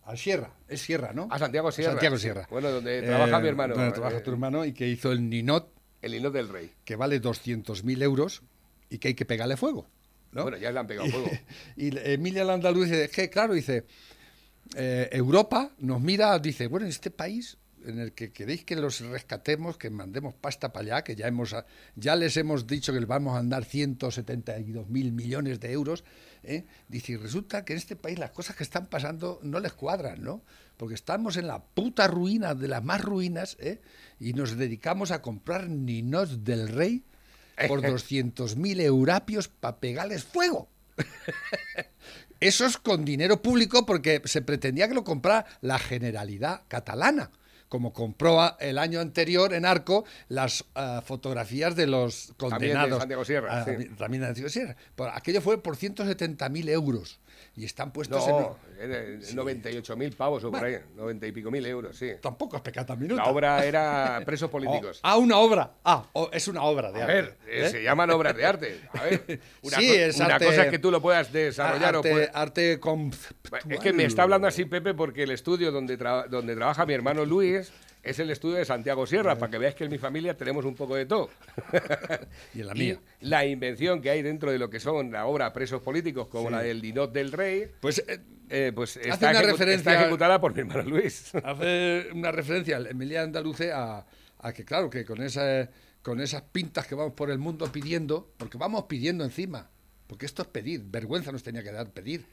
a Sierra, es Sierra, ¿no? A Santiago Sierra. Santiago Sierra. Bueno, donde trabaja mi hermano. Donde trabaja tu hermano y que hizo el Ninot. El Ninot del Rey. Que vale 200.000 euros y que hay que pegarle fuego. ¿no? Bueno, ya le han pegado fuego. (laughs) Y, Emilia Landaluz dice, que claro, dice, eh, Europa nos mira, dice, bueno, este país en el que queréis que los rescatemos, que mandemos pasta para allá, que ya, hemos, ya les hemos dicho que les vamos a dar 172 mil millones de euros, ¿eh? dice, y resulta que en este país las cosas que están pasando no les cuadran, ¿no? Porque estamos en la puta ruina de las más ruinas ¿eh? y nos dedicamos a comprar ninos del rey por (laughs) 200 mil eurapios para pegarles fuego. (laughs) Eso es con dinero público porque se pretendía que lo comprara la Generalidad catalana como compró el año anterior en Arco las uh, fotografías de los condenados. También de Santiago Sierra. Uh, sí. También de Santiago Sierra. aquello fue por 170.000 euros y están puestos no, en... 98.000 pavos o por ahí, 90 y pico mil euros, sí. Tampoco es pecata minuto. La obra era presos (laughs) oh, políticos. ah, una obra. Ah, es una obra de a arte. ver, ¿eh? se llaman obras de arte. A ver, (laughs) una, sí, es una cosa es que tú lo puedas desarrollar arte, o puedes... arte Es que me está hablando así Pepe porque el estudio donde, donde trabaja mi hermano Luis es el estudio de Santiago Sierra, para que veáis que en mi familia tenemos un poco de todo. (laughs) y en la mía. la invención que hay dentro de lo que son la obra Presos Políticos, como la del Dinot del Rey, pues, eh, eh, pues está, una referencia, ejecutada por mi hermano Luis. (laughs) hace una referencia, Emilia Andaluce, a, a que, claro, que con, esa, con esas pintas que vamos por el mundo pidiendo, porque vamos pidiendo encima, porque esto es pedir, vergüenza nos tenía que dar pedir.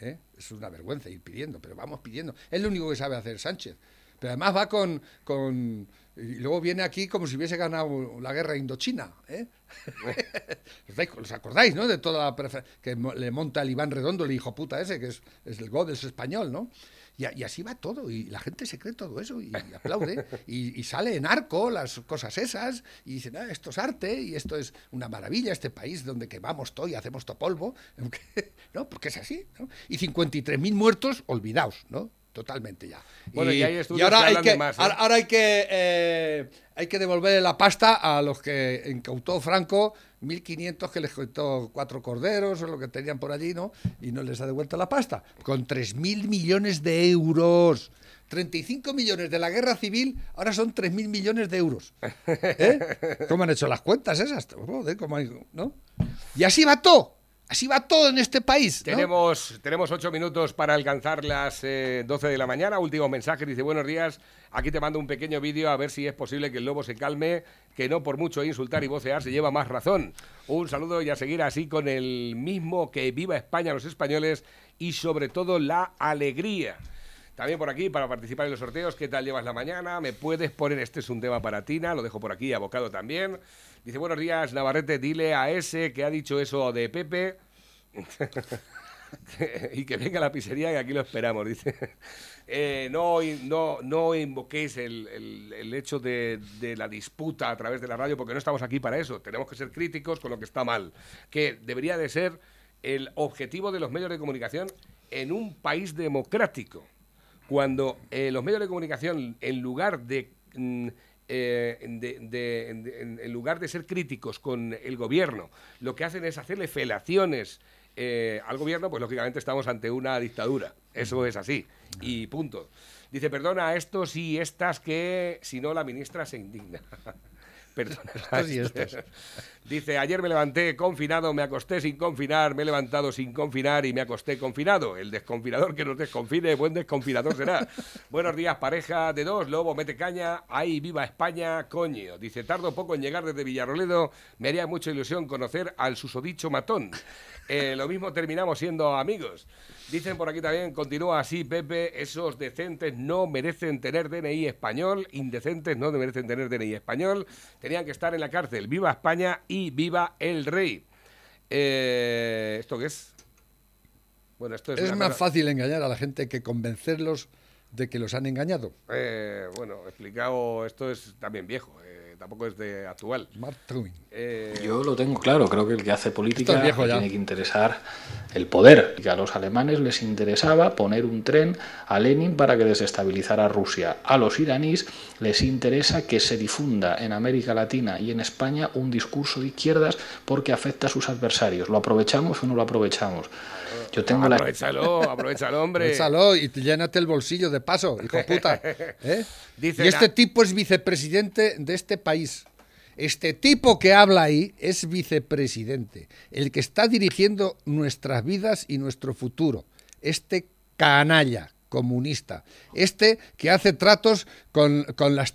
¿eh? Es una vergüenza ir pidiendo, pero vamos pidiendo. Es lo único que sabe hacer Sánchez. Pero además va con, con Y luego viene aquí como si hubiese ganado la guerra indochina. ¿eh? (laughs) ¿Os acordáis, no? De toda la que le monta el Iván Redondo, el hijo puta ese, que es, es el Godes español, ¿no? Y, así va todo, y la gente se cree todo eso, y, aplaude, (laughs) y, sale en arco las cosas esas, y dicen, ah, esto es arte, y esto es una maravilla, este país donde que vamos todo y hacemos todo polvo, (laughs) ¿no? Porque es así, ¿no? Y 53.000 muertos, olvidados, ¿no? Totalmente ya. Bueno, y, ahora, hay que, ¿eh? ahora, hay que, eh, hay que devolver la pasta a los que incautó Franco 1.500 que les contó cuatro corderos o lo que tenían por allí, ¿no? Y no les ha devuelto la pasta. Con 3.000 millones de euros. 35 millones de la guerra civil, ahora son 3.000 millones de euros. ¿Eh? ¿Cómo han hecho las cuentas esas? ¿no? Y así va todo. Así va todo en este país. Tenemos, tenemos ocho minutos para alcanzar las 12 eh, de la mañana. Último mensaje, dice buenos días. Aquí te mando un pequeño vídeo a ver si es posible que el lobo se calme, que no por mucho insultar y vocear se lleva más razón. Un saludo y a seguir así con el mismo que viva España los españoles y sobre todo la alegría. También por aquí, para participar en los sorteos, ¿qué tal llevas la mañana? ¿Me puedes poner? Este es un tema para Tina, lo dejo por aquí, abocado también. Dice, buenos días, Navarrete, dile a ese que ha dicho eso de Pepe (laughs) y que venga a la pizzería que aquí lo esperamos, dice. (laughs) Eh, no, no, no invoquéis el, hecho de, la disputa a través de la radio porque no estamos aquí para eso. Tenemos que ser críticos con lo que está mal, que debería de ser el objetivo de los medios de comunicación en un país democrático cuando eh, los medios de comunicación, en lugar de, mm, eh, en lugar de ser críticos con el gobierno, lo que hacen es hacerle felaciones eh, al gobierno, pues lógicamente estamos ante una dictadura. Eso es así. Y punto. Dice, perdona a estos y estas que, si no, la ministra se indigna. (laughs) Dice, ayer me levanté confinado, me acosté sin confinar, me he levantado sin confinar y me acosté confinado. El desconfinador que nos desconfine, buen desconfinador será. Buenos días, pareja de dos, lobo, mete caña, ahí viva España, coño. Dice, tardo poco en llegar desde Villarroledo, me haría mucha ilusión conocer al susodicho matón. Eh, lo mismo terminamos siendo amigos. Dicen por aquí también, continúa así, Pepe, esos decentes no merecen tener DNI español, indecentes no merecen tener DNI español, tenían que estar en la cárcel. Viva España y viva el rey. Eh, ¿Esto qué es? Bueno, esto es, es más fácil engañar a la gente que convencerlos de que los han engañado. Eh, bueno, explicado, esto es también viejo tampoco es de actual. Eh, Yo lo tengo claro, creo que el que hace política tiene que interesar el poder. Y a los alemanes les interesaba poner un tren a Lenin para que desestabilizara a Rusia. A los iraníes les interesa que se difunda en América Latina y en España un discurso de izquierdas porque afecta a sus adversarios. ¿Lo aprovechamos o no lo aprovechamos? Yo tengo aprovechalo, la... aprovechalo, hombre. Aprovechalo y llénate el bolsillo de paso, hijo puta. ¿eh? (laughs) y este tipo es vicepresidente de este país. Este tipo que habla ahí es vicepresidente, el que está dirigiendo nuestras vidas y nuestro futuro. Este canalla comunista, este que hace tratos con, las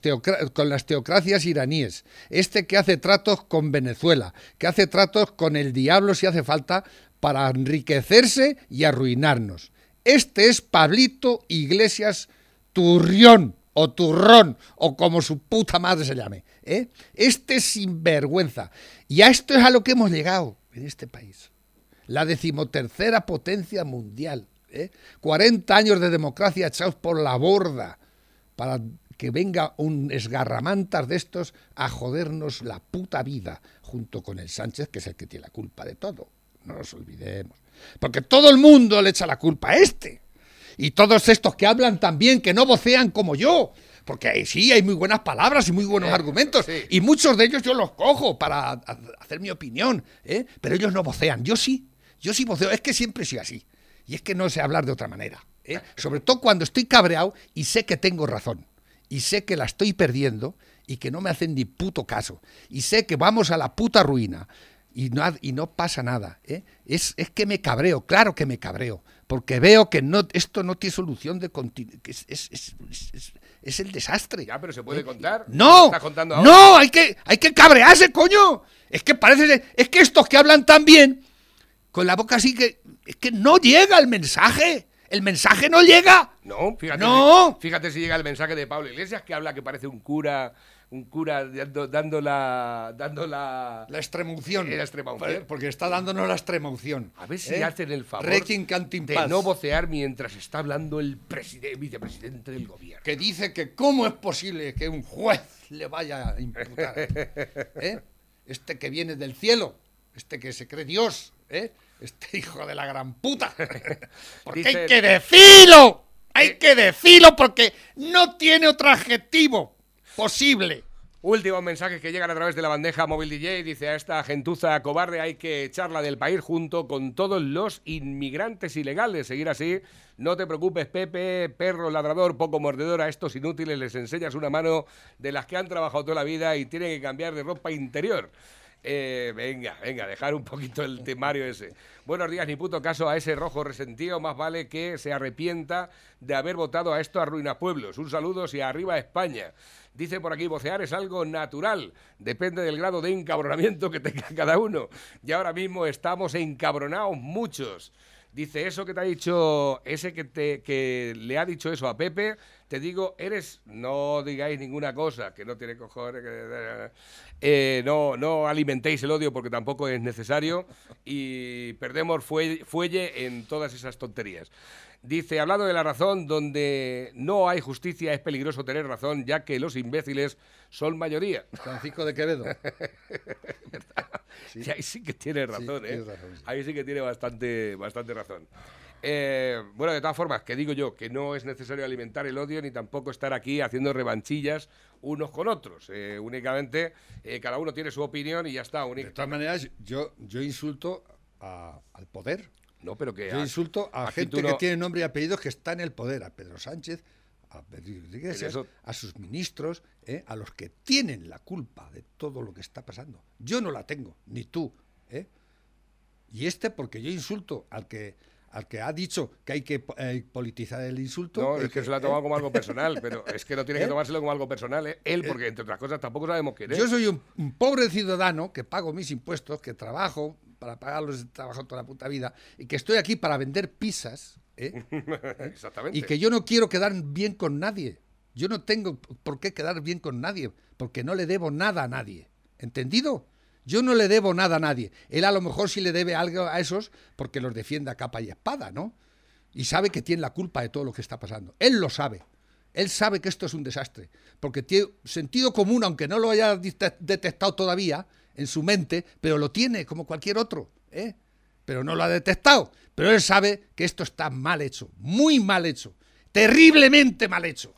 con, las teocracias iraníes, este que hace tratos con Venezuela, que hace tratos con el diablo si hace falta para enriquecerse y arruinarnos. Este es Pablito Iglesias Turrión o Turrón o como su puta madre se llame. ¿eh? Este es sinvergüenza. Y a esto es a lo que hemos llegado en este país. La decimotercera potencia mundial. ¿eh? 40 años de democracia echados por la borda para que venga un esgarramantas de estos a jodernos la puta vida junto con el Sánchez, que es el que tiene la culpa de todo no nos olvidemos. Porque todo el mundo le echa la culpa a este. Y todos estos que hablan también, que no vocean como yo. Porque sí, hay muy buenas palabras y muy buenos argumentos. Y muchos de ellos yo los cojo para hacer mi opinión. ¿eh? Pero ellos no vocean. Yo sí. Yo sí voceo. Es que siempre soy así. Y es que no sé hablar de otra manera. ¿eh? (laughs) Sobre todo cuando estoy cabreado y sé que tengo razón. Y sé que la estoy perdiendo y que no me hacen ni puto caso. Y sé que vamos a la puta ruina y no, y no pasa nada. ¿eh? Es, es, que me cabreo, claro que me cabreo, porque veo que no, esto no tiene solución de continuidad. Es, es, es, el desastre. Ya, pero se puede ¿eh? contar. No, no, hay que, hay que cabrearse, coño. Es que parece, es que estos que hablan tan bien, con la boca así que, es que no llega el mensaje. El mensaje no llega. No, fíjate, no. fíjate si llega el mensaje de Pablo Iglesias que habla que parece un cura un cura dando, la dando la la extremunción, la extremunción. porque está dándonos la extremunción. A ver si ¿eh? hacen el favor de no vocear mientras está hablando el vicepresidente del gobierno. Que dice que cómo es posible que un juez le vaya a imputar. (laughs) ¿eh? Este que viene del cielo, este que se cree Dios, ¿eh? este hijo de la gran puta. (laughs) Porque hay que decirlo, hay que decirlo porque no tiene otro adjetivo posible. Últimos mensajes que llegan a través de la bandeja móvil DJ. Dice a esta gentuza cobarde hay que echarla del país junto con todos los inmigrantes ilegales. Seguir así. No te preocupes, Pepe, perro ladrador, poco mordedor. A estos inútiles les enseñas una mano de las que han trabajado toda la vida y tienen que cambiar de ropa interior. Eh, venga, venga, dejar un poquito el temario ese. Buenos días, ni puto caso a ese rojo resentido. Más vale que se arrepienta de haber votado a esto a Ruina Pueblos. Un saludo y arriba España. Dice por aquí, vocear es algo natural. Depende del grado de encabronamiento que tenga (laughs) cada uno. Y ahora mismo estamos encabronados muchos. Dice, eso que te ha dicho, ese que, te, que le ha dicho eso a Pepe, te digo, eres, no digáis ninguna cosa, que no tiene cojones, eh, no, no alimentéis el odio porque tampoco es necesario y perdemos fuelle en todas esas tonterías. Dice, hablando de la razón, donde no hay justicia es peligroso tener razón, ya que los imbéciles son mayoría. Francisco de Quevedo. (laughs) sí. ahí sí que tiene razón, ¿eh? Ahí sí que tiene bastante, bastante razón. Eh, bueno, de todas formas, que digo yo, que no es necesario alimentar el odio ni tampoco estar aquí haciendo revanchillas unos con otros. Eh, únicamente cada uno tiene su opinión y ya está. De todas maneras, yo, yo insulto al poder no, pero que Yo insulto a gente que tiene nombre y apellidos que está en el poder, a Pedro Sánchez, a Pedro Iglesias, a sus ministros, ¿eh? a los que tienen la culpa de todo lo que está pasando. Yo no la tengo, ni tú. ¿eh? Y este porque yo insulto al que al que ha dicho que hay que eh, politizar el insulto. No, es que, se lo ha tomado como algo personal, pero es que no tiene que (laughs) tomárselo como algo personal. ¿eh? Él, porque entre otras cosas tampoco sabemos quién es. Yo soy un, pobre ciudadano que pago mis impuestos, que trabajo, para pagarlos de trabajo toda la puta vida y que estoy aquí para vender pizzas. ¿eh? (laughs) Exactamente. Y que yo no quiero quedar bien con nadie. Yo no tengo por qué quedar bien con nadie, porque no le debo nada a nadie. ¿Entendido? Yo no le debo nada a nadie. Él a lo mejor sí le debe algo a esos porque los defiende a capa y espada, ¿no? Y sabe que tiene la culpa de todo lo que está pasando. Él lo sabe. Él sabe que esto es un desastre, porque tiene sentido común, aunque no lo haya detectado todavía, en su mente, pero lo tiene como cualquier otro, ¿eh? pero no lo ha detectado. Pero él sabe que esto está mal hecho, muy mal hecho, terriblemente mal hecho.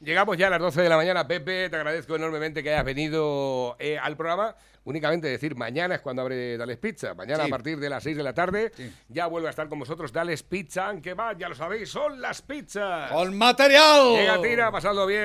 Llegamos ya a las 12 de la mañana, Pepe, te agradezco enormemente que hayas venido eh, al programa. Únicamente decir, mañana es cuando abre Dales Pizza. Mañana a partir de las 6 de la tarde ya vuelve a estar con vosotros Dales Pizza, aunque va, ya lo sabéis, son las pizzas. ¡Con material! Llega, tira, pasando bien.